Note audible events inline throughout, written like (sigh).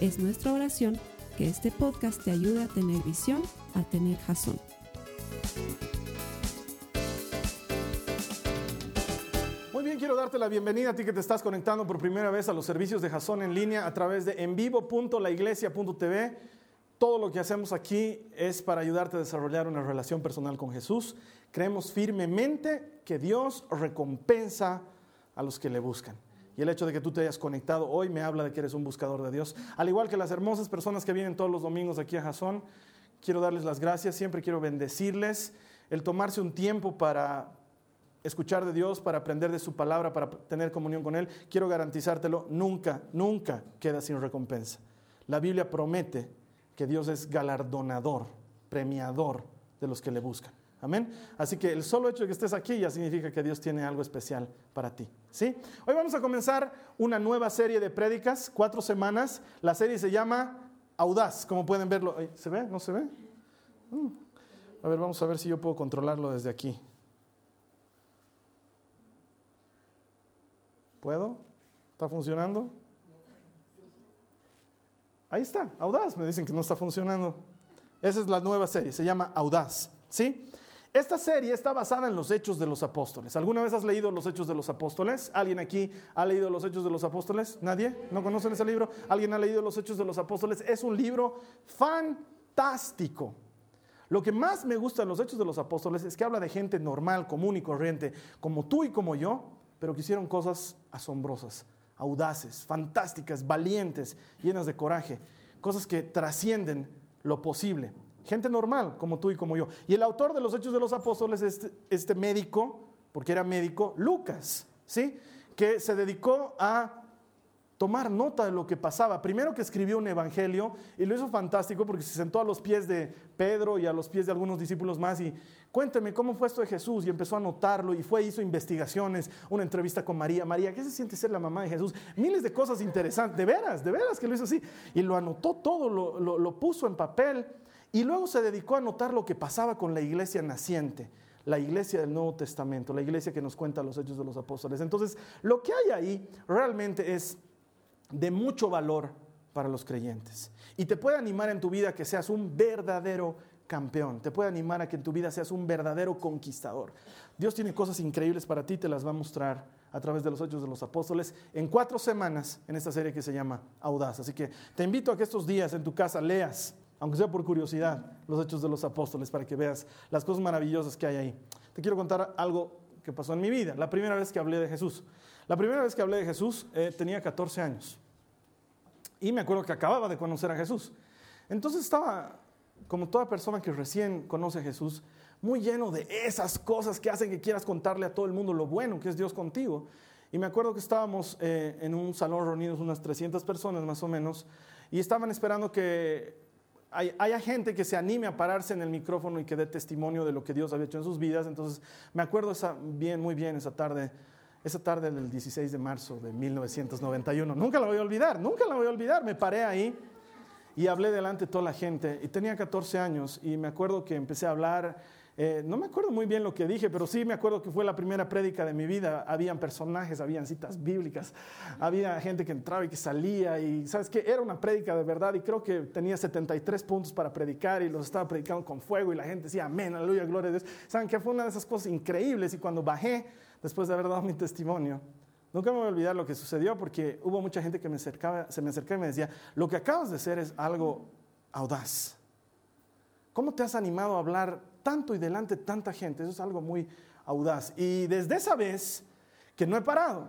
Es nuestra oración que este podcast te ayude a tener visión, a tener jazón. Muy bien, quiero darte la bienvenida a ti que te estás conectando por primera vez a los servicios de Jason en línea a través de envivo.laiglesia.tv. Todo lo que hacemos aquí es para ayudarte a desarrollar una relación personal con Jesús. Creemos firmemente que Dios recompensa a los que le buscan. Y el hecho de que tú te hayas conectado hoy me habla de que eres un buscador de Dios. Al igual que las hermosas personas que vienen todos los domingos aquí a Jason, quiero darles las gracias, siempre quiero bendecirles. El tomarse un tiempo para escuchar de Dios, para aprender de su palabra, para tener comunión con Él, quiero garantizártelo, nunca, nunca queda sin recompensa. La Biblia promete que Dios es galardonador, premiador de los que le buscan. Amén. Así que el solo hecho de que estés aquí ya significa que Dios tiene algo especial para ti. ¿sí? Hoy vamos a comenzar una nueva serie de prédicas, cuatro semanas. La serie se llama Audaz, como pueden verlo. ¿Se ve? ¿No se ve? Mm. A ver, vamos a ver si yo puedo controlarlo desde aquí. ¿Puedo? ¿Está funcionando? Ahí está, Audaz. Me dicen que no está funcionando. Esa es la nueva serie, se llama Audaz. ¿Sí? Esta serie está basada en los hechos de los apóstoles. ¿Alguna vez has leído los hechos de los apóstoles? ¿Alguien aquí ha leído los hechos de los apóstoles? ¿Nadie? ¿No conocen ese libro? ¿Alguien ha leído los hechos de los apóstoles? Es un libro fantástico. Lo que más me gusta de los hechos de los apóstoles es que habla de gente normal, común y corriente, como tú y como yo, pero que hicieron cosas asombrosas, audaces, fantásticas, valientes, llenas de coraje, cosas que trascienden lo posible. Gente normal, como tú y como yo. Y el autor de los Hechos de los Apóstoles es este, este, médico, porque era médico, Lucas, ¿sí? Que se dedicó a tomar nota de lo que pasaba. Primero que escribió un evangelio y lo hizo fantástico porque se sentó a los pies de Pedro y a los pies de algunos discípulos más y cuénteme cómo fue esto de Jesús y empezó a notarlo y fue, hizo investigaciones, una entrevista con María. María, ¿qué se siente ser la mamá de Jesús? Miles de cosas interesantes, de veras, de veras que lo hizo así. Y lo anotó todo, lo, lo puso en papel y luego se dedicó a notar lo que pasaba con la iglesia naciente, la iglesia del Nuevo Testamento, la iglesia que nos cuenta los hechos de los apóstoles. Entonces, lo que hay ahí realmente es de mucho valor para los creyentes. Y te puede animar en tu vida que seas un verdadero campeón. Te puede animar a que en tu vida seas un verdadero conquistador. Dios tiene cosas increíbles para ti, te las va a mostrar a través de los hechos de los apóstoles en cuatro semanas en esta serie que se llama Audaz. Así que te invito a que estos días en tu casa leas aunque sea por curiosidad, los hechos de los apóstoles para que veas las cosas maravillosas que hay ahí. Te quiero contar algo que pasó en mi vida, la primera vez que hablé de Jesús. La primera vez que hablé de Jesús eh, tenía 14 años y me acuerdo que acababa de conocer a Jesús. Entonces estaba, como toda persona que recién conoce a Jesús, muy lleno de esas cosas que hacen que quieras contarle a todo el mundo lo bueno que es Dios contigo. Y me acuerdo que estábamos eh, en un salón reunidos unas 300 personas más o menos y estaban esperando que hay, gente que se anime a pararse en el micrófono y que dé testimonio de lo que Dios había hecho en sus vidas. Entonces, me acuerdo esa, bien, muy bien esa tarde, esa tarde del 16 de marzo de 1991. Nunca la voy a olvidar, nunca la voy a olvidar. Me paré ahí y hablé delante de toda la gente. Y tenía 14 años y me acuerdo que empecé a hablar eh, no me acuerdo muy bien lo que dije, pero sí me acuerdo que fue la primera prédica de mi vida. Habían personajes, habían citas bíblicas, había gente que entraba y que salía y, ¿sabes qué? Era una prédica de verdad y creo que tenía 73 puntos para predicar y los estaba predicando con fuego y la gente decía, amén, aleluya, gloria a Dios. ¿Saben qué? Fue una de esas cosas increíbles y cuando bajé, después de haber dado mi testimonio, Nunca me voy a olvidar lo que sucedió porque hubo mucha gente que me acercaba, se me acercaba y me decía, lo que acabas de hacer es algo audaz. ¿Cómo te has animado a hablar tanto y delante de tanta gente. Eso es algo muy audaz. Y desde esa vez que no he parado.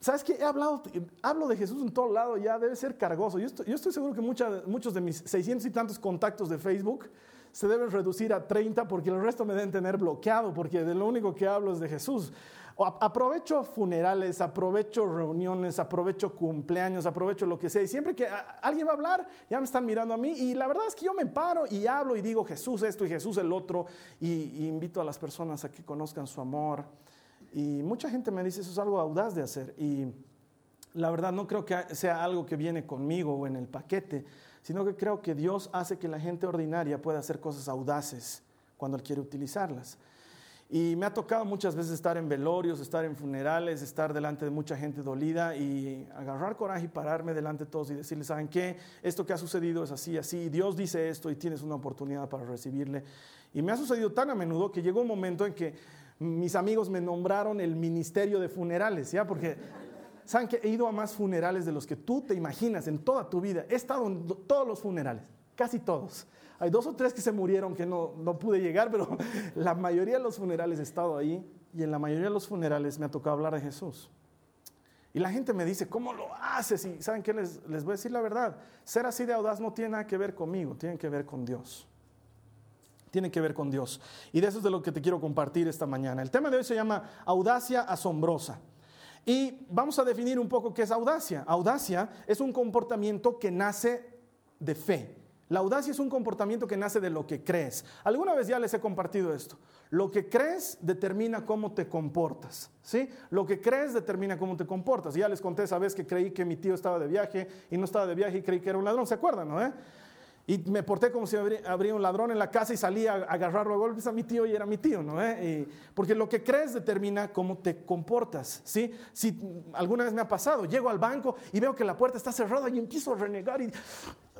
¿Sabes qué? He hablado, hablo de Jesús en todo lado, ya debe ser cargoso. Yo estoy, seguro que muchos de mis 600 y tantos contactos de Facebook se deben reducir a 30 porque el resto me deben tener bloqueado porque de lo único que hablo es de Jesús. Aprovecho funerales, aprovecho reuniones, aprovecho cumpleaños, aprovecho lo que sea. Y siempre que alguien va a hablar, ya me están mirando a mí. Y la verdad es que yo me paro y hablo y digo Jesús esto y Jesús el otro. Y, invito a las personas a que conozcan su amor. Y mucha gente me dice, eso es algo audaz de hacer. Y la verdad no creo que sea algo que viene conmigo o en el paquete, sino que creo que Dios hace que la gente ordinaria pueda hacer cosas audaces cuando Él quiere utilizarlas. Y me ha tocado muchas veces estar en velorios, estar en funerales, estar delante de mucha gente dolida y agarrar coraje y pararme delante de todos y decirles, ¿saben qué? Esto que ha sucedido es así, así. Dios dice esto y tienes una oportunidad para recibirle. Y me ha sucedido tan a menudo que llegó un momento en que mis amigos me nombraron el ministerio de funerales, ¿ya? Porque saben que he ido a más funerales de los que tú te imaginas en toda tu vida. He estado en todos los funerales, casi todos. Hay dos o tres que se murieron que no, no pude llegar, pero (laughs) la mayoría de los funerales he estado ahí y en la mayoría de los funerales me ha tocado hablar de Jesús. Y la gente me dice, ¿cómo lo haces? Y ¿saben qué? Les, les voy a decir la verdad. Ser así de audaz no tiene nada que ver conmigo, tiene que ver con Dios. Tiene que ver con Dios. Y de eso es de lo que te quiero compartir esta mañana. El tema de hoy se llama audacia asombrosa. Y vamos a definir un poco qué es audacia. Audacia es un comportamiento que nace de fe. La audacia es un comportamiento que nace de lo que crees. Alguna vez ya les he compartido esto. Lo que crees determina cómo te comportas. ¿sí? Lo que crees determina cómo te comportas. Ya les conté esa vez que creí que mi tío estaba de viaje y no estaba de viaje y creí que era un ladrón. ¿Se acuerdan? ¿no? Eh? Y me porté como si habría un ladrón en la casa y salía a agarrarlo a golpes a mi tío y era mi tío, ¿no? ¿Eh? porque lo que crees determina cómo te comportas, ¿sí? Si alguna vez me ha pasado, llego al banco y veo que la puerta está cerrada y empiezo a renegar y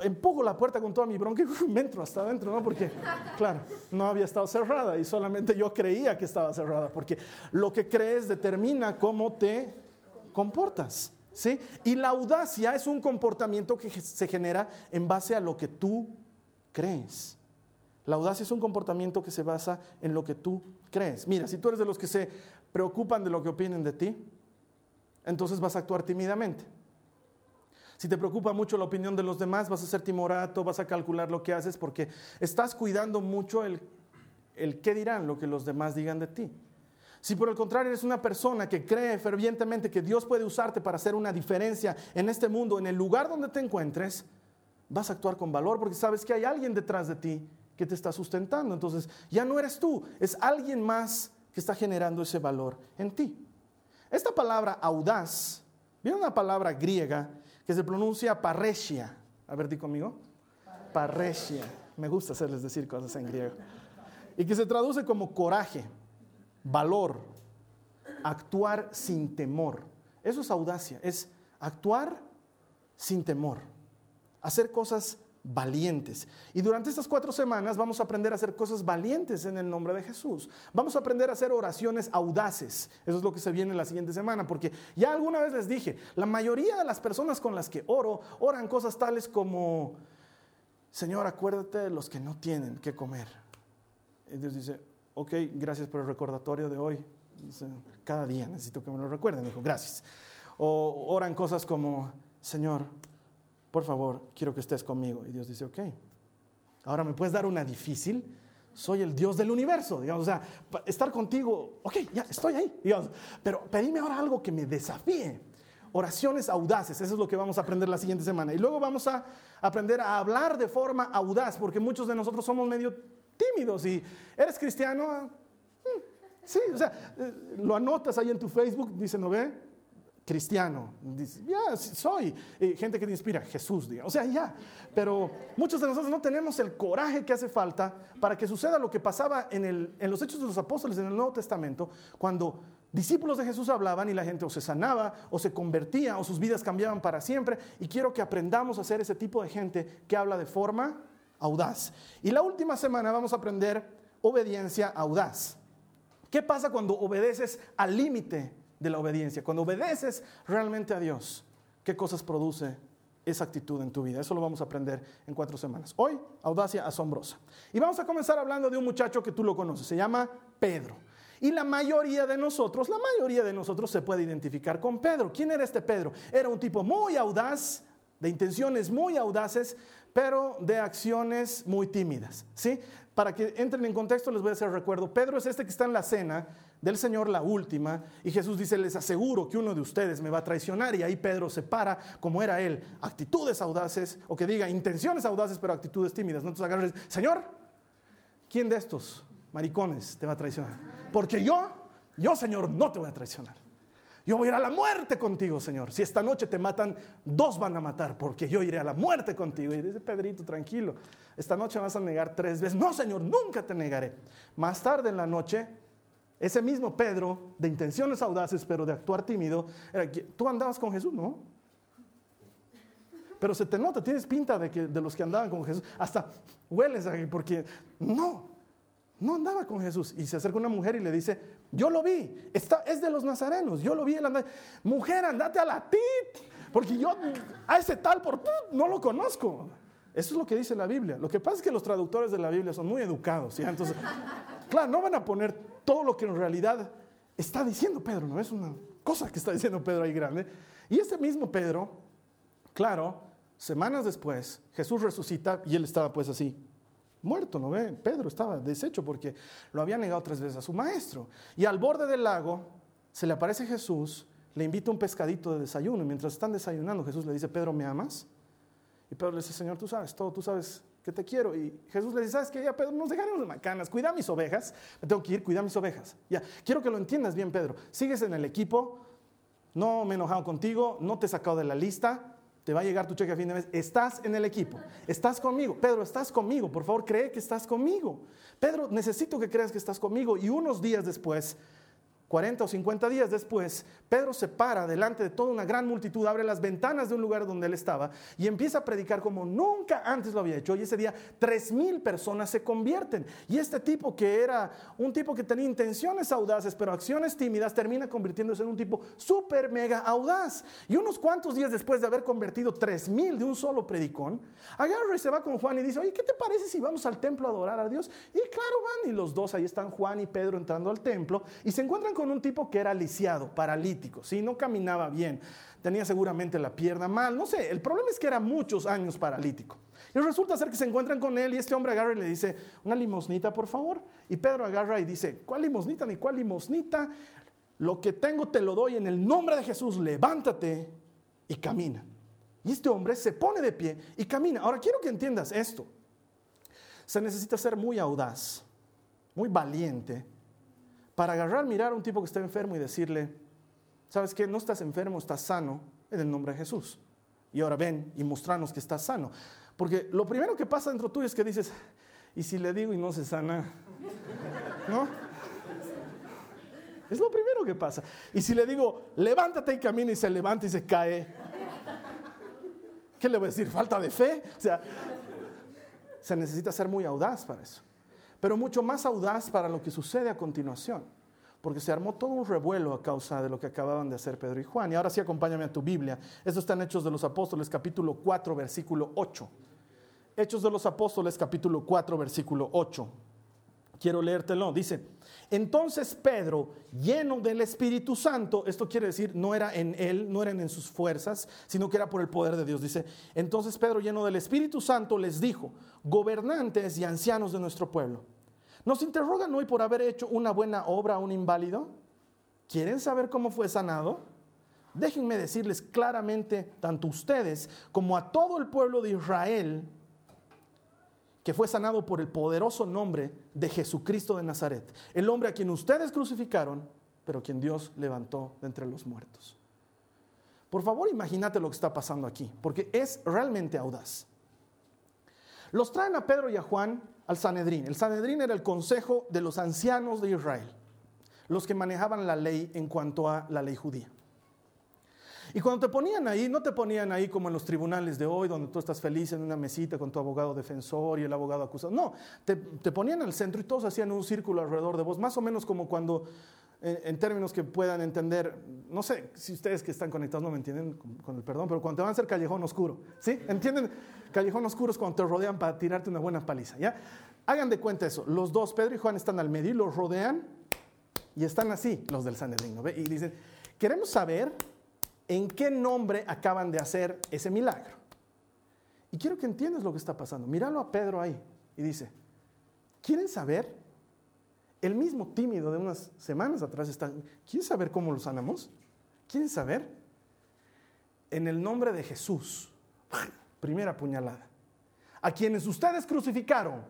empujo la puerta con toda mi bronca y (laughs) me entro hasta adentro, ¿no? Porque, claro, no había estado cerrada y solamente yo creía que estaba cerrada, porque lo que crees determina cómo te comportas. ¿Sí? Y la audacia es un comportamiento que se genera en base a lo que tú crees. La audacia es un comportamiento que se basa en lo que tú crees. Mira, si tú eres de los que se preocupan de lo que opinen de ti, entonces vas a actuar tímidamente. Si te preocupa mucho la opinión de los demás, vas a ser timorato, vas a calcular lo que haces porque estás cuidando mucho el, el qué dirán, lo que los demás digan de ti. Si por el contrario eres una persona que cree fervientemente que Dios puede usarte para hacer una diferencia en este mundo, en el lugar donde te encuentres, vas a actuar con valor porque sabes que hay alguien detrás de ti que te está sustentando. Entonces ya no eres tú, es alguien más que está generando ese valor en ti. Esta palabra audaz viene una palabra griega que se pronuncia parresia. A ver, di conmigo. Parresia. Me gusta hacerles decir cosas en griego. Y que se traduce como coraje valor, actuar sin temor. Eso es audacia, es actuar sin temor, hacer cosas valientes. Y durante estas cuatro semanas vamos a aprender a hacer cosas valientes en el nombre de Jesús. Vamos a aprender a hacer oraciones audaces. Eso es lo que se viene la siguiente semana, porque ya alguna vez les dije, la mayoría de las personas con las que oro oran cosas tales como, Señor, acuérdate de los que no tienen que comer. Y Dios dice, ok, gracias por el recordatorio de hoy. Cada día necesito que me lo recuerden. Dijo, gracias. O oran cosas como, Señor, por favor, quiero que estés conmigo. Y Dios dice, ok. Ahora me puedes dar una difícil. Soy el Dios del universo, digamos, o sea, estar contigo, ok, ya estoy ahí, pero pedime ahora algo que me desafíe. Oraciones audaces, eso es lo que vamos a aprender la siguiente semana. Y luego vamos a aprender a hablar de forma audaz, porque muchos de nosotros somos medio tímidos y eres cristiano. Mm, sí, o sea, eh, lo anotas ahí en tu Facebook, dice, ¿no ve? Cristiano. Dice, ya, soy. gente que te inspira, Jesús, diga. O sea, ya. Pero muchos de nosotros no tenemos el coraje que hace falta para que suceda lo que pasaba en, el, en los Hechos de los Apóstoles en el Nuevo Testamento, cuando discípulos de Jesús hablaban y la gente o se sanaba o se convertía o sus vidas cambiaban para siempre. Y quiero que aprendamos a ser ese tipo de gente que habla de forma audaz. Y la última semana vamos a aprender obediencia audaz. ¿Qué pasa cuando obedeces al límite de la obediencia? Cuando obedeces realmente a Dios, ¿qué cosas produce esa actitud en tu vida? Eso lo vamos a aprender en cuatro semanas. Hoy, audacia asombrosa. Y vamos a comenzar hablando de un muchacho que tú lo conoces, se llama Pedro. Y la mayoría de nosotros, la mayoría de nosotros se puede identificar con Pedro. ¿Quién era este Pedro? Era un tipo muy audaz, de intenciones muy audaces, pero de acciones muy tímidas. ¿sí? para que entren en contexto, les voy a hacer recuerdo. Pedro es este que está en la cena del Señor, la última, y Jesús dice, les aseguro que uno de ustedes me va a traicionar, y ahí Pedro se para, como era él, actitudes audaces, o que diga intenciones audaces, pero actitudes tímidas. No entonces agarres, Señor, ¿quién de estos maricones te va a traicionar? Porque yo, yo Señor, no te voy a traicionar. Yo voy a ir a la muerte contigo, Señor. Si esta noche te matan, dos van a matar, porque yo iré a la muerte contigo. Y dice Pedrito, tranquilo, esta noche vas a negar tres veces. No, Señor, nunca te negaré. Más tarde en la noche, ese mismo Pedro, de intenciones audaces, pero de actuar tímido, era tú andabas con Jesús, ¿no? Pero se te nota, tienes pinta de, que, de los que andaban con Jesús. Hasta hueles porque no, no andaba con Jesús. Y se acerca una mujer y le dice, yo lo vi, Está, es de los nazarenos, yo lo vi. Mujer, andate a la tit, porque yo a ese tal por no lo conozco. Eso es lo que dice la Biblia. Lo que pasa es que los traductores de la Biblia son muy educados. Entonces, (laughs) claro, no van a poner todo lo que en realidad está diciendo Pedro, no es una cosa que está diciendo Pedro ahí grande. Y ese mismo Pedro, claro, semanas después, Jesús resucita y él estaba pues así, muerto, ¿no ve? Pedro estaba deshecho porque lo había negado tres veces a su maestro. Y al borde del lago se le aparece Jesús, le invita un pescadito de desayuno. Y mientras están desayunando, Jesús le dice, Pedro, ¿me amas? Y Pedro le dice, Señor, tú sabes todo, tú sabes que te quiero. Y Jesús le dice, ¿sabes qué? Ya, Pedro, nos dejaremos de macanas, cuida mis ovejas. Me tengo que ir, cuida mis ovejas. Ya, quiero que lo entiendas bien, Pedro. Sigues en el equipo, no me he enojado contigo, no te he sacado de la lista, te va a llegar tu cheque a fin de mes. Estás en el equipo. Estás conmigo. Pedro, estás conmigo. Por favor, cree que estás conmigo. Pedro, necesito que creas que estás conmigo. Y unos días después, 40 o 50 días después, Pedro se para delante de toda una gran multitud, abre las ventanas de un lugar donde él estaba y empieza a predicar como nunca antes lo había hecho. Y ese día tres mil personas se convierten. Y este tipo que era un tipo que tenía intenciones audaces, pero acciones tímidas, termina convirtiéndose en un tipo súper mega audaz. Y unos cuantos días después de haber convertido tres mil de un solo predicón, agarra y se va con Juan y dice, oye, ¿qué te parece si vamos al templo a adorar a Dios? Y claro, van y los dos, ahí están Juan y Pedro entrando al templo y se encuentran con un tipo que era lisiado, paralítico, ¿sí? no caminaba bien, tenía seguramente la pierna mal, no sé, el problema es que era muchos años paralítico. Y resulta ser que se encuentran con él y este hombre agarra y le dice, una limosnita por favor. Y Pedro agarra y dice, ¿cuál limosnita ni cuál limosnita? Lo que tengo te lo doy en el nombre de Jesús, levántate y camina. Y este hombre se pone de pie y camina. Ahora quiero que entiendas esto. Se necesita ser muy audaz, muy valiente para agarrar, mirar a un tipo que está enfermo y decirle, ¿sabes qué? No estás enfermo, estás sano en el nombre de Jesús. Y ahora ven y mostrarnos que estás sano. Porque lo primero que pasa dentro tuyo es que dices, ¿y si le digo y no se sana? ¿No? Es lo primero que pasa. Y si le digo, levántate y camina y se levanta y se cae, ¿qué le voy a decir? ¿Falta de fe? O sea, se necesita ser muy audaz para eso pero mucho más audaz para lo que sucede a continuación, porque se armó todo un revuelo a causa de lo que acababan de hacer Pedro y Juan. Y ahora sí, acompáñame a tu Biblia. Esto está en Hechos de los Apóstoles, capítulo 4, versículo 8. Hechos de los Apóstoles, capítulo 4, versículo 8. Quiero leértelo. Dice, entonces Pedro, lleno del Espíritu Santo, esto quiere decir, no era en él, no eran en sus fuerzas, sino que era por el poder de Dios. Dice, entonces Pedro, lleno del Espíritu Santo, les dijo, gobernantes y ancianos de nuestro pueblo, ¿Nos interrogan hoy por haber hecho una buena obra a un inválido? ¿Quieren saber cómo fue sanado? Déjenme decirles claramente, tanto ustedes como a todo el pueblo de Israel, que fue sanado por el poderoso nombre de Jesucristo de Nazaret, el hombre a quien ustedes crucificaron, pero quien Dios levantó de entre los muertos. Por favor, imagínate lo que está pasando aquí, porque es realmente audaz. Los traen a Pedro y a Juan al Sanedrín. El Sanedrín era el consejo de los ancianos de Israel, los que manejaban la ley en cuanto a la ley judía. Y cuando te ponían ahí, no te ponían ahí como en los tribunales de hoy, donde tú estás feliz en una mesita con tu abogado defensor y el abogado acusado. No, te, ponían al centro y todos hacían un círculo alrededor de vos, más o menos como cuando, en, términos que puedan entender, no sé si ustedes que están conectados no me entienden con, con el perdón, pero cuando te van a hacer callejón oscuro, ¿sí? ¿Entienden? callejón oscuro es cuando te rodean para tirarte una buena paliza, ¿ya? Hagan de cuenta eso. Los dos, Pedro y Juan, están al medio y los rodean y están así, los del Sanedrín, ¿no? Y dicen, queremos saber en qué nombre acaban de hacer ese milagro. Y quiero que entiendas lo que está pasando. Míralo a Pedro ahí y dice, ¿Quieren saber? El mismo tímido de unas semanas atrás está, ¿quieren saber cómo lo sanamos? ¿Quieren saber? En el nombre de Jesús, primera puñalada. A quienes ustedes crucificaron,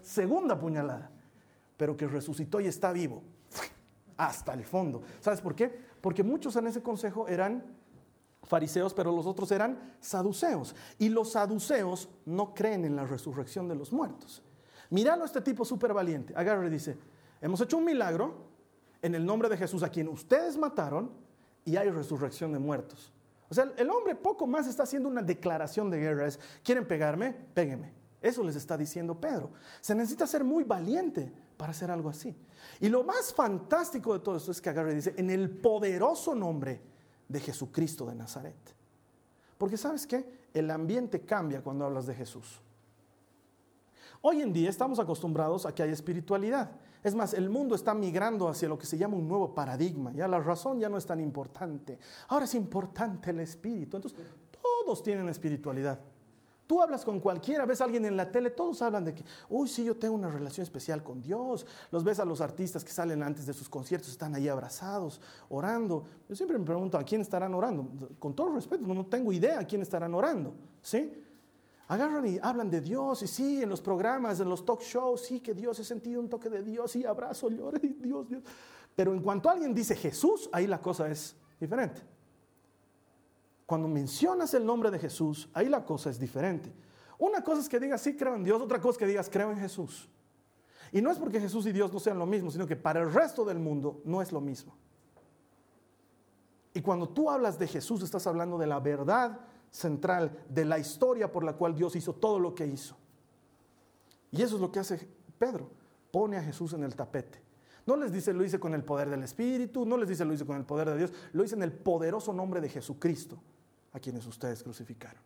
segunda puñalada, pero que resucitó y está vivo, hasta el fondo. ¿Sabes por qué? Porque muchos en ese consejo eran fariseos, pero los otros eran saduceos. Y los saduceos no creen en la resurrección de los muertos. Míralo a este tipo súper valiente. Agarra y dice, hemos hecho un milagro en el nombre de Jesús a quien ustedes mataron y hay resurrección de muertos. O sea, el hombre poco más está haciendo una declaración de guerra. Es, ¿quieren pegarme? Péguenme. Eso les está diciendo Pedro. Se necesita ser muy valiente para hacer algo así. Y lo más fantástico de todo esto es que agarra y dice, en el poderoso nombre de Jesucristo de Nazaret. Porque sabes qué? El ambiente cambia cuando hablas de Jesús. Hoy en día estamos acostumbrados a que haya espiritualidad. Es más, el mundo está migrando hacia lo que se llama un nuevo paradigma. Ya la razón ya no es tan importante. Ahora es importante el espíritu. Entonces, todos tienen espiritualidad. Tú hablas con cualquiera, ves a alguien en la tele, todos hablan de que, uy, sí, yo tengo una relación especial con Dios. Los ves a los artistas que salen antes de sus conciertos, están ahí abrazados, orando. Yo siempre me pregunto, ¿a quién estarán orando? Con todo respeto, no tengo idea a quién estarán orando. ¿Sí? Agarran y hablan de Dios, y sí, en los programas, en los talk shows, sí, que Dios, he sentido un toque de Dios, sí, abrazo, lloro, (laughs) Dios, Dios. Pero en cuanto alguien dice Jesús, ahí la cosa es diferente. Cuando mencionas el nombre de Jesús, ahí la cosa es diferente. Una cosa es que digas, sí, creo en Dios, otra cosa es que digas, creo en Jesús. Y no es porque Jesús y Dios no sean lo mismo, sino que para el resto del mundo no es lo mismo. Y cuando tú hablas de Jesús, estás hablando de la verdad central, de la historia por la cual Dios hizo todo lo que hizo. Y eso es lo que hace Pedro, pone a Jesús en el tapete. No les dice, lo hice con el poder del Espíritu, no les dice, lo hice con el poder de Dios, lo hice en el poderoso nombre de Jesucristo, a quienes ustedes crucificaron.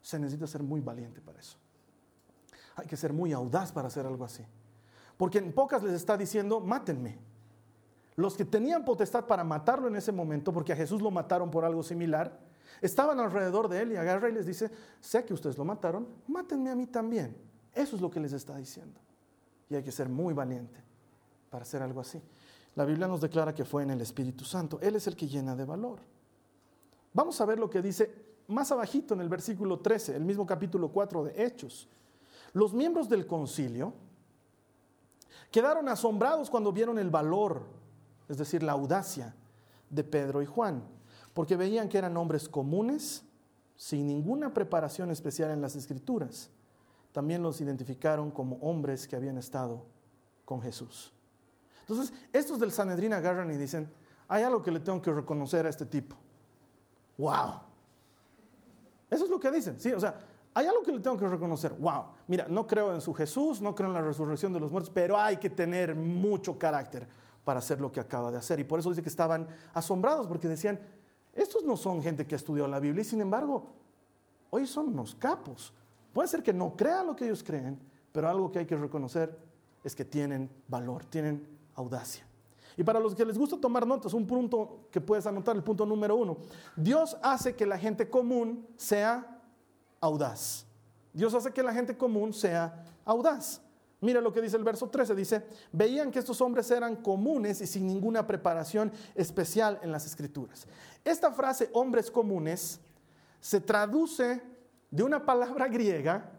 Se necesita ser muy valiente para eso. Hay que ser muy audaz para hacer algo así. Porque en pocas les está diciendo, mátenme. Los que tenían potestad para matarlo en ese momento, porque a Jesús lo mataron por algo similar, estaban alrededor de él y agarra y les dice, sé que ustedes lo mataron, mátenme a mí también. Eso es lo que les está diciendo. Y hay que ser muy valiente para hacer algo así. La Biblia nos declara que fue en el Espíritu Santo. Él es el que llena de valor. Vamos a ver lo que dice más abajito en el versículo 13, el mismo capítulo 4 de Hechos. Los miembros del concilio quedaron asombrados cuando vieron el valor, es decir, la audacia de Pedro y Juan, porque veían que eran hombres comunes, sin ninguna preparación especial en las escrituras. También los identificaron como hombres que habían estado con Jesús. Entonces, estos del Sanedrín agarran y dicen, hay algo que le tengo que reconocer a este tipo. ¡Wow! Eso es lo que dicen, sí, o sea, hay algo que le tengo que reconocer. ¡Wow! Mira, no creo en su Jesús, no creo en la resurrección de los muertos, pero hay que tener mucho carácter para hacer lo que acaba de hacer. Y por eso dice que estaban asombrados, porque decían, estos no son gente que ha estudiado la Biblia, y sin embargo, hoy son unos capos. Puede ser que no crean lo que ellos creen, pero algo que hay que reconocer es que tienen valor, tienen audacia. Y para los que les gusta tomar notas, un punto que puedes anotar, el punto número uno. Dios hace que la gente común sea audaz. Dios hace que la gente común sea audaz. Mira lo que dice el verso 13, dice, veían que estos hombres eran comunes y sin ninguna preparación especial en las escrituras. Esta frase, hombres comunes, se traduce de una palabra griega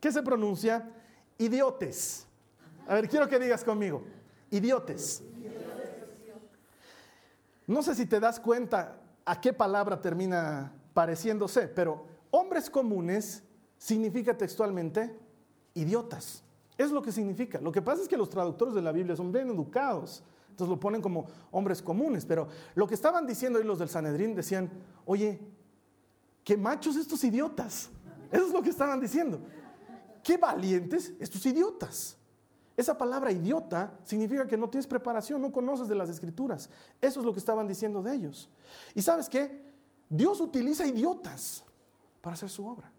que se pronuncia idiotes. A ver, quiero que digas conmigo, idiotes. No sé si te das cuenta a qué palabra termina pareciéndose, pero hombres comunes significa textualmente idiotas. Es lo que significa. Lo que pasa es que los traductores de la Biblia son bien educados. Entonces lo ponen como hombres comunes. Pero lo que estaban diciendo ahí los del Sanedrín decían, oye, qué machos estos idiotas. Eso es lo que estaban diciendo. Qué valientes estos idiotas. Esa palabra idiota significa que no tienes preparación, no conoces de las escrituras. Eso es lo que estaban diciendo de ellos. Y sabes qué? Dios utiliza idiotas para hacer su obra.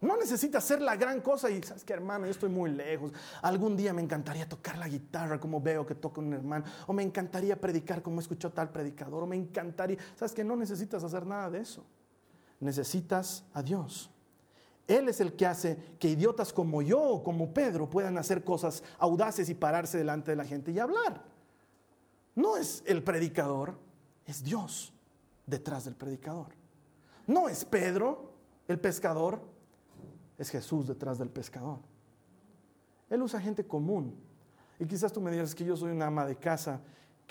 No necesita ser la gran cosa y, ¿sabes qué, hermano? Yo estoy muy lejos. Algún día me encantaría tocar la guitarra como veo que toca un hermano. O me encantaría predicar como escuchó tal predicador. O me encantaría... ¿Sabes qué? No necesitas hacer nada de eso. Necesitas a Dios. Él es el que hace que idiotas como yo o como Pedro puedan hacer cosas audaces y pararse delante de la gente y hablar. No es el predicador, es Dios detrás del predicador. No es Pedro, el pescador, es Jesús detrás del pescador. Él usa gente común. Y quizás tú me digas que yo soy una ama de casa,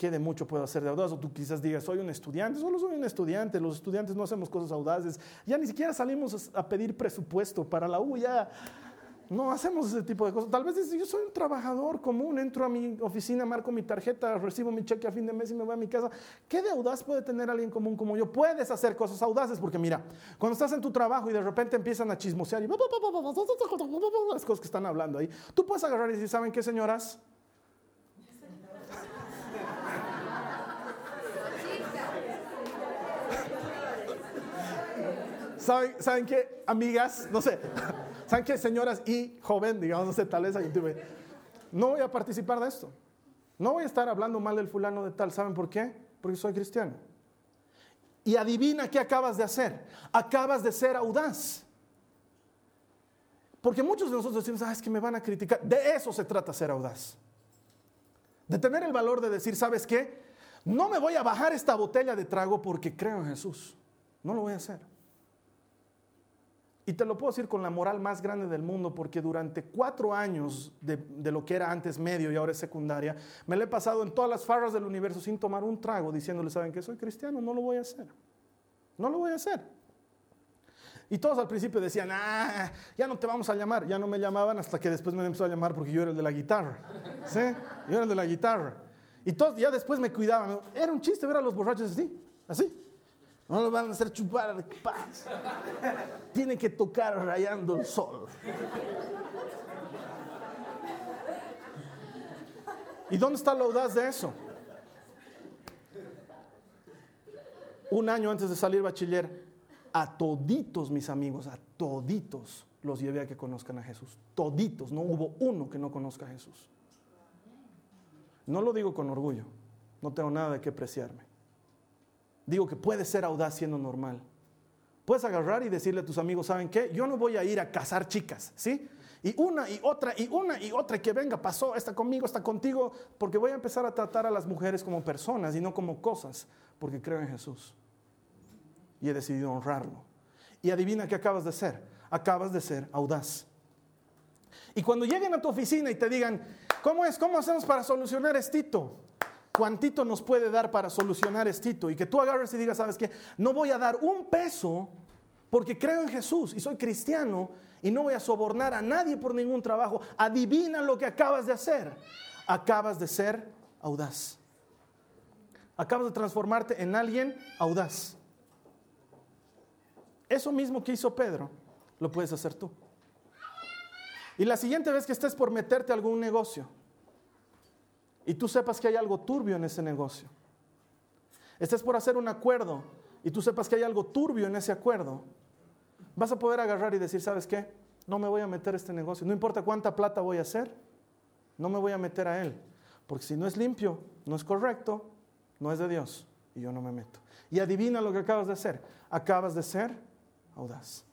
¿qué de mucho puedo hacer de audaz? O tú quizás digas, soy un estudiante, solo soy un estudiante, los estudiantes no hacemos cosas audaces, ya ni siquiera salimos a pedir presupuesto para la U, ya no hacemos ese tipo de cosas. Tal vez dices, yo soy un trabajador común, entro a mi oficina, marco mi tarjeta, recibo mi cheque a fin de mes y me voy a mi casa. ¿Qué de audaz puede tener alguien común como yo? Puedes hacer cosas audaces porque mira, cuando estás en tu trabajo y de repente empiezan a chismosear y las cosas que están hablando ahí, tú puedes agarrar y decir, ¿saben qué, señoras? ¿Saben, ¿Saben qué, amigas? No sé. (laughs) ¿Saben qué, señoras y joven, digamos, no sé, tal vez? No voy a participar de esto. No voy a estar hablando mal del fulano de tal. ¿Saben por qué? Porque soy cristiano. Y adivina qué acabas de hacer. Acabas de ser audaz. Porque muchos de nosotros decimos, ah, es que me van a criticar. De eso se trata ser audaz. De tener el valor de decir, ¿sabes qué? No me voy a bajar esta botella de trago porque creo en Jesús. No lo voy a hacer. Y te lo puedo decir con la moral más grande del mundo, porque durante cuatro años de, lo que era antes medio y ahora es secundaria, me lo he pasado en todas las farras del universo sin tomar un trago, diciéndole, ¿saben que soy cristiano? No lo voy a hacer. No lo voy a hacer. Y todos al principio decían, ah, ya no te vamos a llamar. Ya no me llamaban hasta que después me empezó a llamar porque yo era el de la guitarra. ¿Sí? Yo era el de la guitarra. Y todos ya después me cuidaban. Era un chiste ver a los borrachos así, así. No lo van a hacer chupar paz. Tiene que tocar rayando el sol. ¿Y dónde está la audaz de eso? Un año antes de salir bachiller, a toditos mis amigos, a toditos los llevé a que conozcan a Jesús. Toditos, no hubo uno que no conozca a Jesús. No lo digo con orgullo, no tengo nada de qué preciarme digo que puede ser audaz siendo normal. Puedes agarrar y decirle a tus amigos, ¿saben qué? Yo no voy a ir a cazar chicas, ¿sí? Y una y otra y una y otra que venga, pasó, está conmigo, está contigo, porque voy a empezar a tratar a las mujeres como personas y no como cosas, porque creo en Jesús. Y he decidido honrarlo. Y adivina qué acabas de ser. Acabas de ser audaz. Y cuando lleguen a tu oficina y te digan, ¿cómo es? ¿Cómo hacemos para solucionar esto? Cuantito nos puede dar para solucionar esto y que tú agarres y digas, ¿sabes qué? No voy a dar un peso porque creo en Jesús y soy cristiano y no voy a sobornar a nadie por ningún trabajo. Adivina lo que acabas de hacer. Acabas de ser audaz. Acabas de transformarte en alguien audaz. Eso mismo que hizo Pedro, lo puedes hacer tú. Y la siguiente vez que estés por meterte a algún negocio, y tú sepas que hay algo turbio en ese negocio. Estés por hacer un acuerdo y tú sepas que hay algo turbio en ese acuerdo, vas a poder agarrar y decir, ¿sabes qué? No me voy a meter a este negocio. No importa cuánta plata voy a hacer, no me voy a meter a él. Porque si no es limpio, no es correcto, no es de Dios y yo no me meto. Y adivina lo que acabas de hacer. Acabas de ser audaz.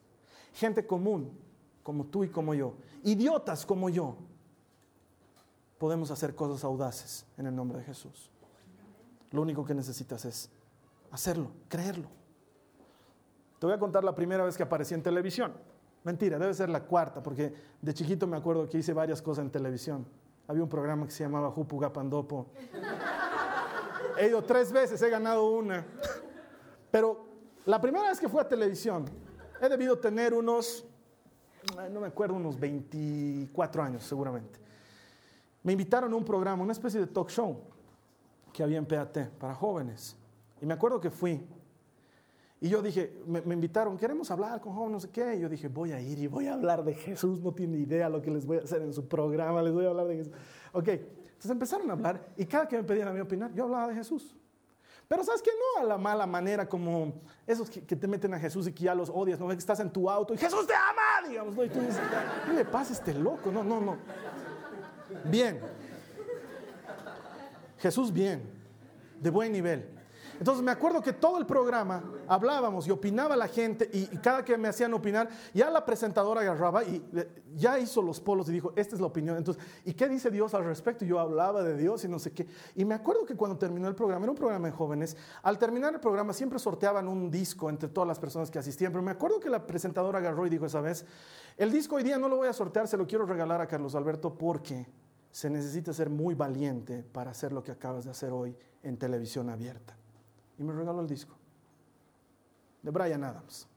Gente común, como tú y como yo. Idiotas como yo, podemos hacer cosas audaces en el nombre de Jesús. Lo único que necesitas es hacerlo, creerlo. Te voy a contar la primera vez que aparecí en televisión. Mentira, debe ser la cuarta, porque de chiquito me acuerdo que hice varias cosas en televisión. Había un programa que se llamaba Jupu Gapandopo. He ido tres veces, he ganado una. Pero la primera vez que fui a televisión, he debido tener unos, no me acuerdo, unos 24 años seguramente me invitaron a un programa, una especie de talk show que había en PAT para jóvenes. Y me acuerdo que fui. Y yo dije, me, invitaron, queremos hablar con jóvenes, no sé qué. Y yo dije, voy a ir y voy a hablar de Jesús. No tiene idea lo que les voy a hacer en su programa, les voy a hablar de Jesús. Ok, entonces empezaron a hablar y cada que me pedían a mi opinar, yo hablaba de Jesús. Pero sabes que no a la mala manera como esos que, te meten a Jesús y que ya los odias, no que estás en tu auto y Jesús te ama, digamos, ¿no? Y tú dices, ¿qué le pasa a este loco? No, no, no. Bien. Jesús bien, de buen nivel. Entonces me acuerdo que todo el programa hablábamos y opinaba la gente y, cada que me hacían opinar, ya la presentadora agarraba y ya hizo los polos y dijo, esta es la opinión. Entonces, ¿y qué dice Dios al respecto? Yo hablaba de Dios y no sé qué. Y me acuerdo que cuando terminó el programa, era un programa de jóvenes, al terminar el programa siempre sorteaban un disco entre todas las personas que asistían, pero me acuerdo que la presentadora agarró y dijo esa vez, el disco hoy día no lo voy a sortear, se lo quiero regalar a Carlos Alberto porque se necesita ser muy valiente para hacer lo que acabas de hacer hoy en televisión abierta. Y me regaló el disco de Brian Adams.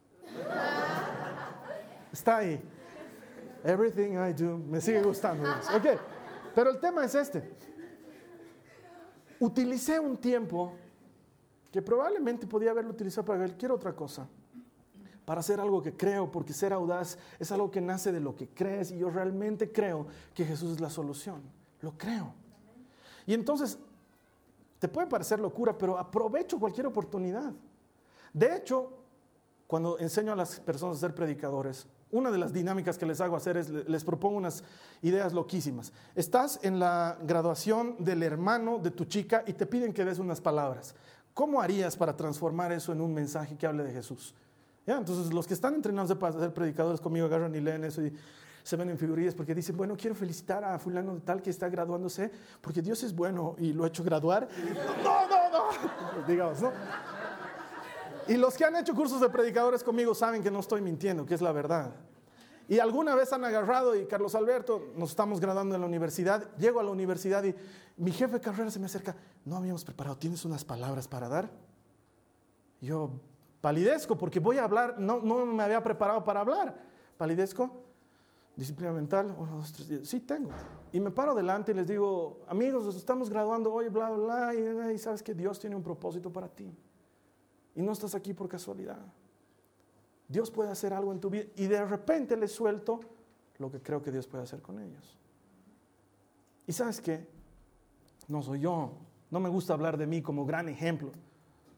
Está ahí. Everything I do. Me sigue gustando. Ok, pero el tema es este. Utilicé un tiempo que probablemente podía haberlo utilizado para cualquier otra cosa para hacer algo que creo, porque ser audaz es algo que nace de lo que crees y yo realmente creo que Jesús es la solución. Lo creo. Y entonces, te puede parecer locura, pero aprovecho cualquier oportunidad. De hecho, cuando enseño a las personas a ser predicadores, una de las dinámicas que les hago hacer es, les propongo unas ideas loquísimas. Estás en la graduación del hermano de tu chica y te piden que des unas palabras. ¿Cómo harías para transformar eso en un mensaje que hable de Jesús? Entonces los que están entrenados para ser predicadores conmigo agarran y leen eso y se ven en figurillas porque dicen, bueno, quiero felicitar a fulano de tal que está graduándose porque Dios es bueno y lo ha hecho graduar. No, no, no, (laughs) digamos, ¿no? Y los que han hecho cursos de predicadores conmigo saben que no estoy mintiendo, que es la verdad. Y alguna vez han agarrado y Carlos Alberto, nos estamos graduando en la universidad, llego a la universidad y mi jefe de carrera se me acerca, no habíamos preparado, ¿tienes unas palabras para dar? yo, Palidezco porque voy a hablar, no, no me había preparado para hablar. Palidezco, disciplina mental, uno, sí tengo. Y me paro delante y les digo, amigos, nos estamos graduando hoy, bla, bla, bla, y, sabes que Dios tiene un propósito para ti. Y no estás aquí por casualidad. Dios puede hacer algo en tu vida y de repente les suelto lo que creo que Dios puede hacer con ellos. Y sabes qué, no soy yo, no me gusta hablar de mí como gran ejemplo.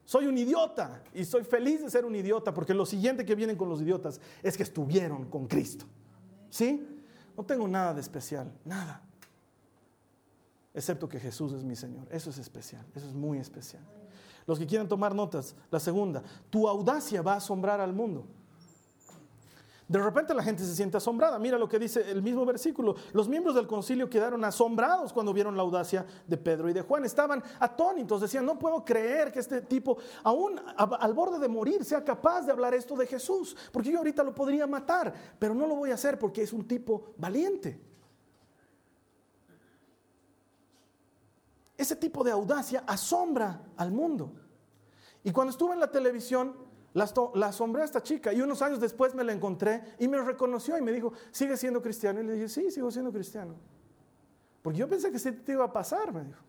Soy un idiota y soy feliz de ser un idiota porque lo siguiente que vienen con los idiotas es que estuvieron con Cristo. ¿Sí? No tengo nada de especial, nada. Excepto que Jesús es mi Señor. Eso es especial, eso es muy especial. Los que quieran tomar notas, la segunda, tu audacia va a asombrar al mundo. De repente la gente se siente asombrada. Mira lo que dice el mismo versículo. Los miembros del concilio quedaron asombrados cuando vieron la audacia de Pedro y de Juan. Estaban atónitos. Decían, no puedo creer que este tipo, aún al borde de morir, sea capaz de hablar esto de Jesús. Porque yo ahorita lo podría matar, pero no lo voy a hacer porque es un tipo valiente. Ese tipo de audacia asombra al mundo. Y cuando estuve en la televisión, la, asombré a esta chica y unos años después me la encontré y me reconoció y me dijo, ¿sigue siendo cristiano? Y le dije, sí, sigo siendo cristiano. Porque yo pensé que se te iba a pasar, me dijo.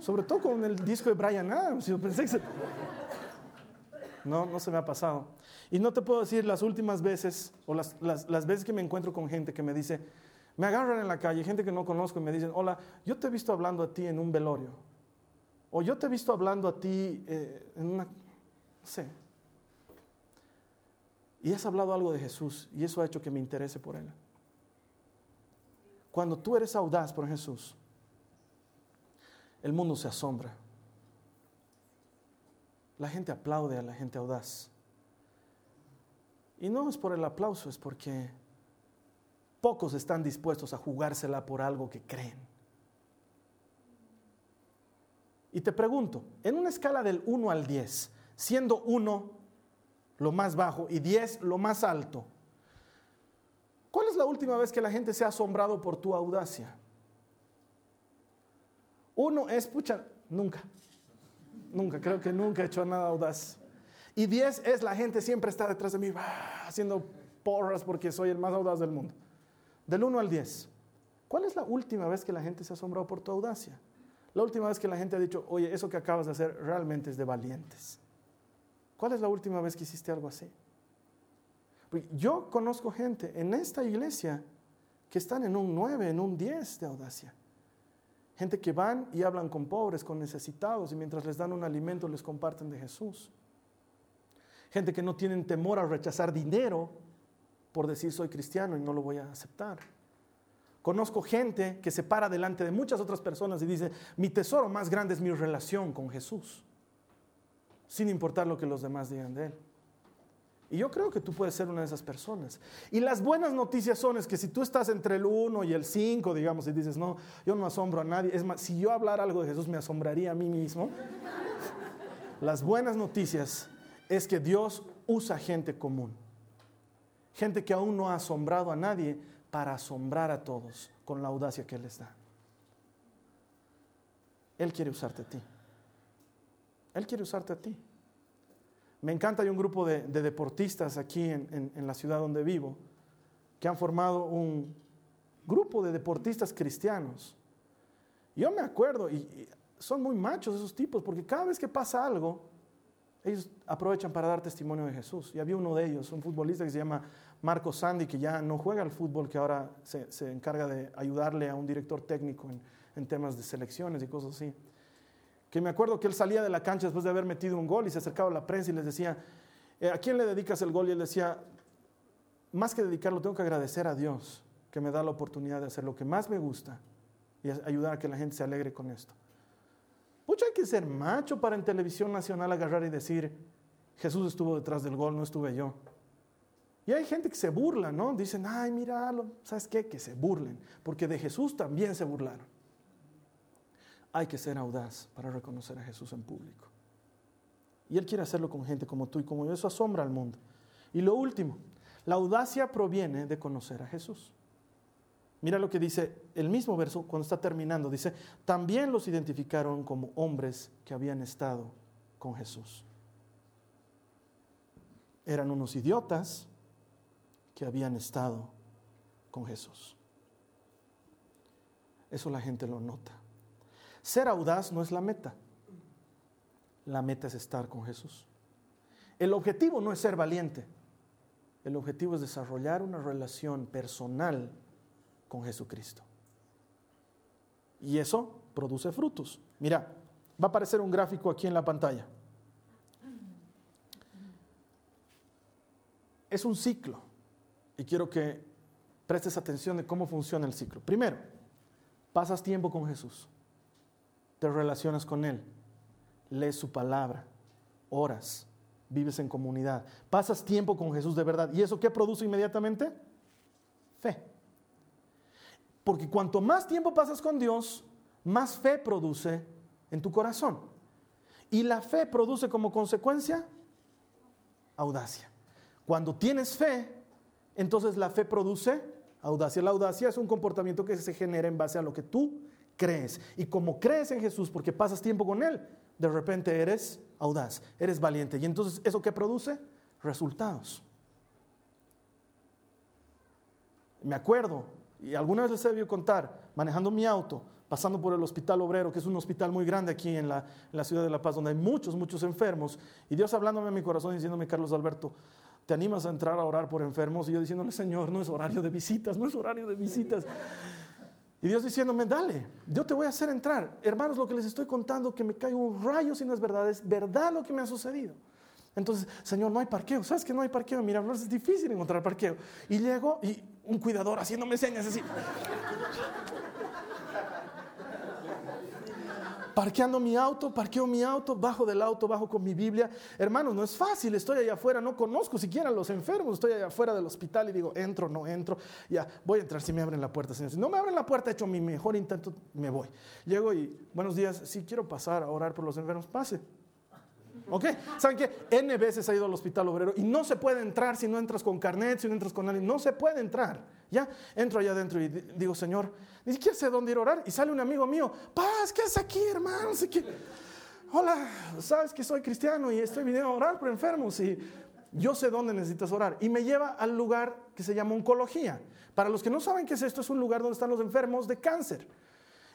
Sobre todo con el disco de Brian Adams. Yo pensé No, no se me ha pasado. Y no te puedo decir las últimas veces o las, las veces que me encuentro con gente que me dice, me agarran en la calle, gente que no conozco y me dicen, hola, yo te he visto hablando a ti en un velorio. O yo te he visto hablando a ti eh, en una, no sé, y has hablado algo de Jesús y eso ha hecho que me interese por Él. Cuando tú eres audaz por Jesús, el mundo se asombra. La gente aplaude a la gente audaz. Y no es por el aplauso, es porque pocos están dispuestos a jugársela por algo que creen. Y te pregunto, en una escala del 1 al 10, siendo 1 lo más bajo, y 10 lo más alto. ¿Cuál es la última vez que la gente se ha asombrado por tu audacia? Uno es, pucha, nunca. Nunca, creo que nunca he hecho nada audaz. Y 10 es la gente siempre está detrás de mí, haciendo porras porque soy el más audaz del mundo. Del 1 al 10. ¿Cuál es la última vez que la gente se ha asombrado por tu audacia? La última vez que la gente ha dicho, oye, eso que acabas de hacer realmente es de valientes. ¿Cuál es la última vez que hiciste algo así? yo conozco gente en esta iglesia que están en un 9, en un 10 de audacia. Gente que van y hablan con pobres, con necesitados y mientras les dan un alimento les comparten de Jesús. Gente que no tienen temor a rechazar dinero por decir soy cristiano y no lo voy a aceptar. Conozco gente que se para delante de muchas otras personas y dice, mi tesoro más grande es mi relación con Jesús. Sin importar lo que los demás digan de él. Y yo creo que tú puedes ser una de esas personas. Y las buenas noticias son es que si tú estás entre el 1 y el 5, digamos, y dices, no, yo no asombro a nadie, es más, si yo hablara algo de Jesús me asombraría a mí mismo. (laughs) las buenas noticias es que Dios usa gente común. Gente que aún no ha asombrado a nadie para asombrar a todos con la audacia que Él les da. Él quiere usarte a ti. Él quiere usarte a ti. Me encanta, hay un grupo de, deportistas aquí en, la ciudad donde vivo que han formado un grupo de deportistas cristianos. Yo me acuerdo, y, son muy machos esos tipos, porque cada vez que pasa algo, ellos aprovechan para dar testimonio de Jesús. Y había uno de ellos, un futbolista que se llama Marco Sandy, que ya no juega al fútbol, que ahora se, encarga de ayudarle a un director técnico en temas de selecciones y cosas así que me acuerdo que él salía de la cancha después de haber metido un gol y se acercaba a la prensa y les decía, eh, ¿a quién le dedicas el gol? Y él decía, más que dedicarlo, tengo que agradecer a Dios que me da la oportunidad de hacer lo que más me gusta y ayudar a que la gente se alegre con esto. Mucho hay que ser macho para en televisión nacional agarrar y decir, Jesús estuvo detrás del gol, no estuve yo. Y hay gente que se burla, ¿no? Dicen, ay, míralo, ¿sabes qué? Que se burlen, porque de Jesús también se burlaron hay que ser audaz para reconocer a Jesús en público. Y Él quiere hacerlo con gente como tú y como yo. Eso asombra al mundo. Y lo último, la audacia proviene de conocer a Jesús. Mira lo que dice el mismo verso cuando está terminando. Dice, también los identificaron como hombres que habían estado con Jesús. Eran unos idiotas que habían estado con Jesús. Eso la gente lo nota. Ser audaz no es la meta. La meta es estar con Jesús. El objetivo no es ser valiente. El objetivo es desarrollar una relación personal con Jesucristo. Y eso produce frutos. Mira, va a aparecer un gráfico aquí en la pantalla. Es un ciclo. Y quiero que prestes atención de cómo funciona el ciclo. Primero, pasas tiempo con Jesús te relacionas con Él, lees su palabra, oras, vives en comunidad, pasas tiempo con Jesús de verdad. ¿Y eso qué produce inmediatamente? Fe. Porque cuanto más tiempo pasas con Dios, más fe produce en tu corazón. Y la fe produce como consecuencia audacia. Cuando tienes fe, entonces la fe produce audacia. La audacia es un comportamiento que se genera en base a lo que tú crees. Y como crees en Jesús porque pasas tiempo con Él, de repente eres audaz, eres valiente. Y entonces, ¿eso qué produce? Resultados. Me acuerdo, y alguna vez les he contar, manejando mi auto, pasando por el Hospital Obrero, que es un hospital muy grande aquí en la, en la, ciudad de La Paz, donde hay muchos, muchos enfermos, y Dios hablándome en mi corazón, diciéndome, Carlos Alberto, ¿te animas a entrar a orar por enfermos? Y yo diciéndole, Señor, no es horario de visitas, no es horario de visitas. Y Dios diciéndome, dale, yo te voy a hacer entrar. Hermanos, lo que les estoy contando, que me cae un rayo si no es verdad, es verdad lo que me ha sucedido. Entonces, Señor, no hay parqueo. ¿Sabes que no hay parqueo? Mira, es difícil encontrar parqueo. Y llego y un cuidador haciéndome señas así parqueando mi auto, parqueo mi auto, bajo del auto, bajo con mi Biblia. Hermanos, no es fácil, estoy allá afuera, no conozco siquiera a los enfermos, estoy allá afuera del hospital y digo, entro, no entro, ya, voy a entrar si me abren la puerta, señor. Si no me abren la puerta, he hecho mi mejor intento, me voy. Llego y, buenos días, si quiero pasar a orar por los enfermos, pase. ¿Ok? ¿Saben qué? N veces ha ido al hospital obrero y no se puede entrar si no entras con carnet, si no entras con alguien. No se puede entrar. Ya, entro allá adentro y digo, Señor, ni siquiera sé dónde ir a orar. Y sale un amigo mío, Paz, ¿qué haces aquí, hermano? Hola, sabes que soy cristiano y estoy viniendo a orar por enfermos y yo sé dónde necesitas orar. Y me lleva al lugar que se llama oncología. Para los que no saben qué es esto, es un lugar donde están los enfermos de cáncer.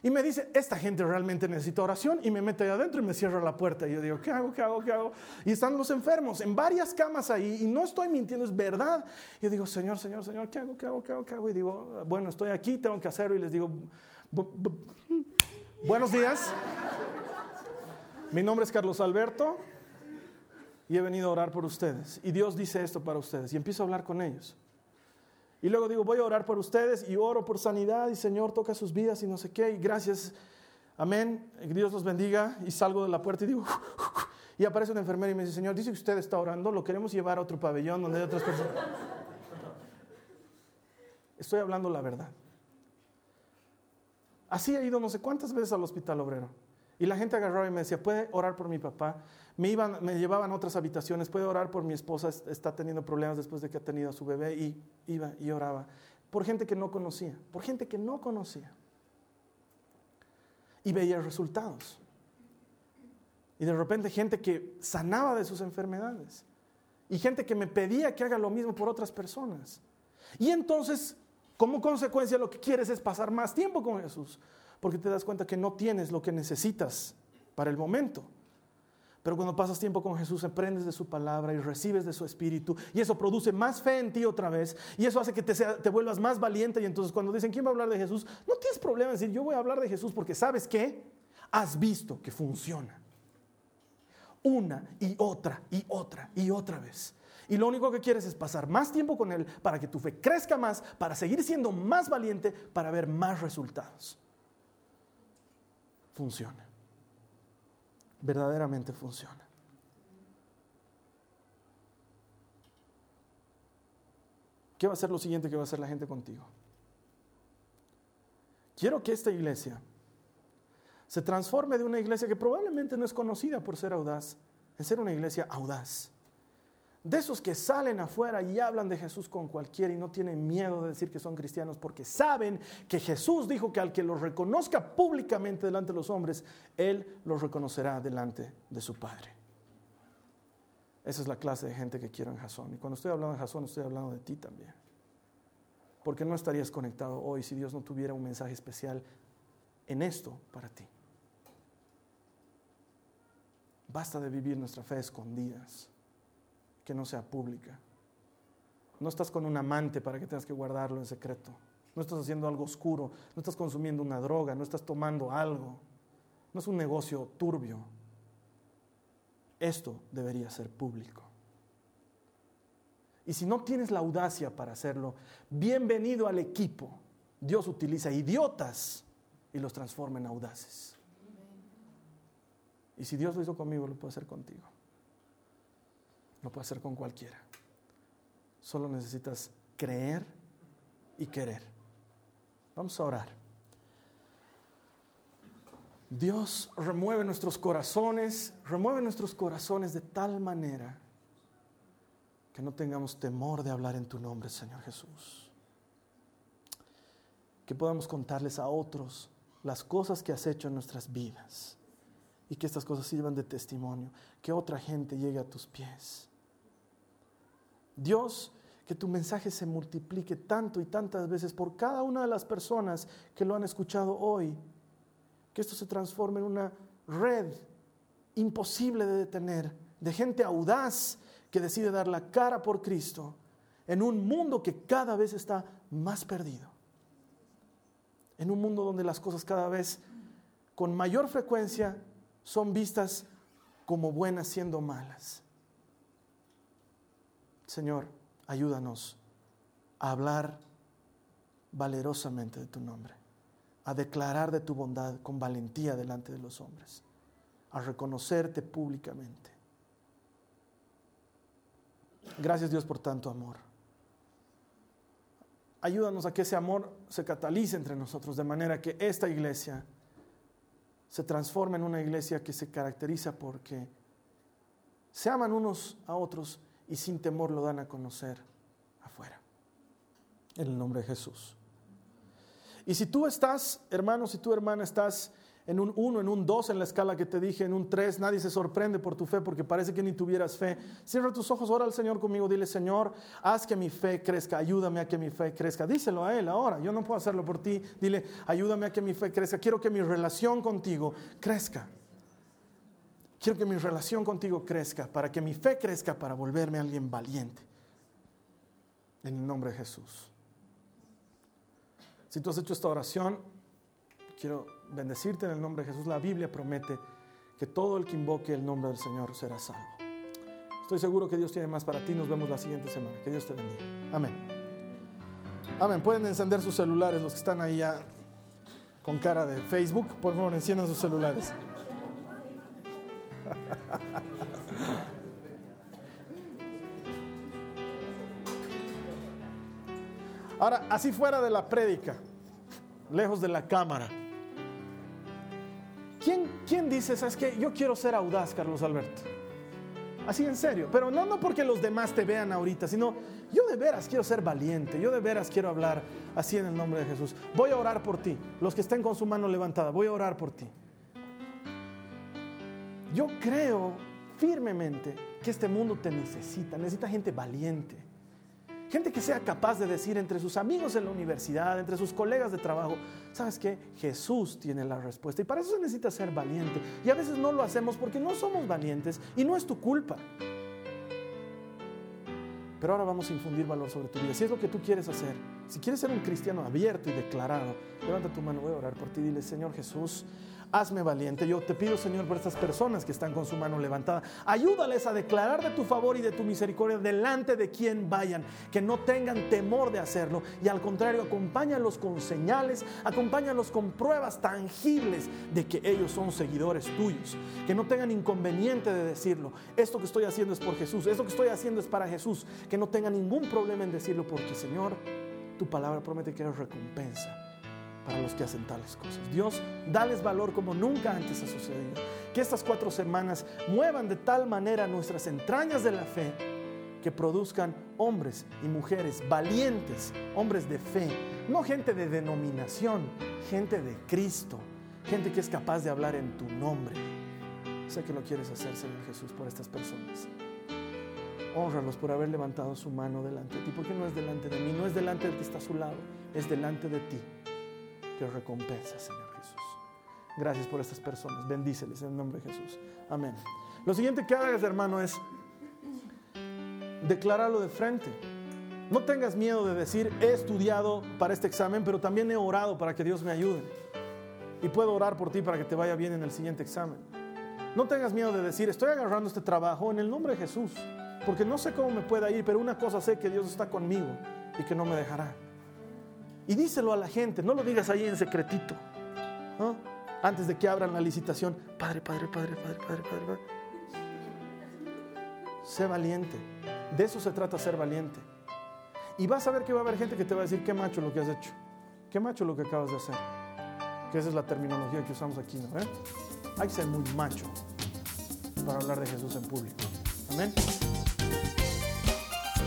Y me dice, esta gente realmente necesita oración y me mete ahí adentro y me cierra la puerta. Y yo digo, ¿qué hago? ¿Qué hago? ¿Qué hago? Y están los enfermos en varias camas ahí y no estoy mintiendo, es verdad. Y yo digo, Señor, Señor, Señor, ¿qué hago? ¿Qué hago? ¿Qué hago? ¿Qué hago? Y digo, bueno, estoy aquí, tengo que hacerlo. Y les digo, buenos días. Mi nombre es Carlos Alberto y he venido a orar por ustedes. Y Dios dice esto para ustedes. Y empiezo a hablar con ellos. Y luego digo, voy a orar por ustedes y oro por sanidad y Señor toca sus vidas y no sé qué. Y gracias, amén, Dios los bendiga. Y salgo de la puerta y digo, (laughs) Y aparece una enfermera y me dice, Señor, dice que usted está orando, lo queremos llevar a otro pabellón donde hay otras personas. Estoy hablando la verdad. Así he ido no sé cuántas veces al hospital obrero. Y la gente agarraba y me decía, ¿puede orar por mi papá? Me, iban, me llevaban a otras habitaciones, ¿puede orar por mi esposa? Está teniendo problemas después de que ha tenido a su bebé. Y iba y oraba. Por gente que no conocía, por gente que no conocía. Y veía resultados. Y de repente gente que sanaba de sus enfermedades. Y gente que me pedía que haga lo mismo por otras personas. Y entonces, como consecuencia, lo que quieres es pasar más tiempo con Jesús. Porque te das cuenta que no tienes lo que necesitas para el momento. Pero cuando pasas tiempo con Jesús, aprendes de su palabra y recibes de su espíritu. Y eso produce más fe en ti otra vez. Y eso hace que te, vuelvas más valiente. Y entonces cuando dicen, ¿quién va a hablar de Jesús? No tienes problema en decir, yo voy a hablar de Jesús porque sabes que has visto que funciona una y otra y otra y otra vez. Y lo único que quieres es pasar más tiempo con Él para que tu fe crezca más, para seguir siendo más valiente, para ver más resultados. Funciona. Verdaderamente funciona. ¿Qué va a ser lo siguiente que va a hacer la gente contigo? Quiero que esta iglesia se transforme de una iglesia que probablemente no es conocida por ser audaz, en ser una iglesia audaz. De esos que salen afuera y hablan de Jesús con cualquiera y no tienen miedo de decir que son cristianos porque saben que Jesús dijo que al que los reconozca públicamente delante de los hombres, Él los reconocerá delante de su Padre. Esa es la clase de gente que quiero en Jasón. Y cuando estoy hablando de Jasón, estoy hablando de ti también. Porque no estarías conectado hoy si Dios no tuviera un mensaje especial en esto para ti. Basta de vivir nuestra fe escondidas, que no sea pública. No estás con un amante para que tengas que guardarlo en secreto. No estás haciendo algo oscuro, no estás consumiendo una droga, no estás tomando algo. No es un negocio turbio. Esto debería ser público. Y si no tienes la audacia para hacerlo, bienvenido al equipo. Dios utiliza idiotas y los transforma en audaces. Y si Dios lo hizo conmigo, lo puede hacer contigo. Lo puede hacer con cualquiera. Solo necesitas creer y querer. Vamos a orar. Dios remueve nuestros corazones, remueve nuestros corazones de tal manera que no tengamos temor de hablar en tu nombre, Señor Jesús. Que podamos contarles a otros las cosas que has hecho en nuestras vidas y que estas cosas sirvan de testimonio, que otra gente llegue a tus pies. Dios, que tu mensaje se multiplique tanto y tantas veces por cada una de las personas que lo han escuchado hoy, que esto se transforme en una red imposible de detener, de gente audaz que decide dar la cara por Cristo en un mundo que cada vez está más perdido, en un mundo donde las cosas cada vez con mayor frecuencia son vistas como buenas siendo malas. Señor, ayúdanos a hablar valerosamente de tu nombre, a declarar de tu bondad con valentía delante de los hombres, a reconocerte públicamente. Gracias Dios por tanto amor. Ayúdanos a que ese amor se catalice entre nosotros de manera que esta iglesia se transforma en una iglesia que se caracteriza porque se aman unos a otros y sin temor lo dan a conocer afuera. En el nombre de Jesús. Y si tú estás, hermano, si tu hermana estás en un 1, en un 2 en la escala que te dije, en un 3, nadie se sorprende por tu fe porque parece que ni tuvieras fe. Cierra tus ojos, ora al Señor conmigo, dile, Señor, haz que mi fe crezca, ayúdame a que mi fe crezca. Díselo a Él ahora, yo no puedo hacerlo por ti. Dile, ayúdame a que mi fe crezca. Quiero que mi relación contigo crezca. Quiero que mi relación contigo crezca, para que mi fe crezca, para volverme alguien valiente. En el nombre de Jesús. Si tú has hecho esta oración, quiero bendecirte en el nombre de Jesús. La Biblia promete que todo el que invoque el nombre del Señor será salvo. Estoy seguro que Dios tiene más para ti. Nos vemos la siguiente semana. Que Dios te bendiga. Amén. Amén. Pueden encender sus celulares los que están ahí ya con cara de Facebook. Por favor, enciendan sus celulares. (laughs) Ahora, así fuera de la prédica, lejos de la cámara. ¿Quién, quién dice, sabes que yo quiero ser audaz, Carlos Alberto? Así en serio, pero no, no porque los demás te vean ahorita, sino yo de veras quiero ser valiente, yo de veras quiero hablar así en el nombre de Jesús. Voy a orar por ti, los que estén con su mano levantada, voy a orar por ti. Yo creo firmemente que este mundo te necesita, necesita gente valiente. Gente que sea capaz de decir entre sus amigos en la universidad, entre sus colegas de trabajo, ¿sabes qué? Jesús tiene la respuesta. Y para eso se necesita ser valiente. Y a veces no lo hacemos porque no somos valientes y no es tu culpa. Pero ahora vamos a infundir valor sobre tu vida. Si es lo que tú quieres hacer, si quieres ser un cristiano abierto y declarado, levanta tu mano, voy a orar por ti. Dile, Señor Jesús, hazme valiente. Yo te pido, Señor, por estas personas que están con su mano levantada, ayúdales a declarar de tu favor y de tu misericordia delante de quien vayan, que no tengan temor de hacerlo y al contrario, acompáñalos con señales, acompáñalos con pruebas tangibles de que ellos son seguidores tuyos, que no tengan inconveniente de decirlo. Esto que estoy haciendo es por Jesús, esto que estoy haciendo es para Jesús, que no tengan ningún problema en decirlo porque, Señor, tu palabra promete que eres recompensa para los que hacen tales cosas. Dios, dales valor como nunca antes ha sucedido. Que estas cuatro semanas muevan de tal manera nuestras entrañas de la fe que produzcan hombres y mujeres valientes, hombres de fe, no gente de denominación, gente de Cristo, gente que es capaz de hablar en tu nombre. Sé que lo quieres hacer, Señor Jesús, por estas personas. Honralos por haber levantado su mano delante de ti, porque no es delante de mí, no es delante del que está a su lado, es delante de ti que recompensa, Señor Jesús. Gracias por estas personas. Bendíceles en el nombre de Jesús. Amén. Lo siguiente que hagas, hermano, es declararlo de frente. No tengas miedo de decir, he estudiado para este examen, pero también he orado para que Dios me ayude. Y puedo orar por ti para que te vaya bien en el siguiente examen. No tengas miedo de decir, estoy agarrando este trabajo en el nombre de Jesús, porque no sé cómo me pueda ir, pero una cosa sé que Dios está conmigo y que no me dejará. Y díselo a la gente, no lo digas ahí en secretito. Antes de que abran la licitación, Padre, Padre, Padre, Padre, Padre, Padre, Padre. Sé valiente. De eso se trata ser valiente. Y vas a ver que va a haber gente que te va a decir, qué macho lo que has hecho. Qué macho lo que acabas de hacer. Que esa es la terminología que usamos aquí, ¿no? ¿Eh? Hay que ser muy macho para hablar de Jesús en público. Amén.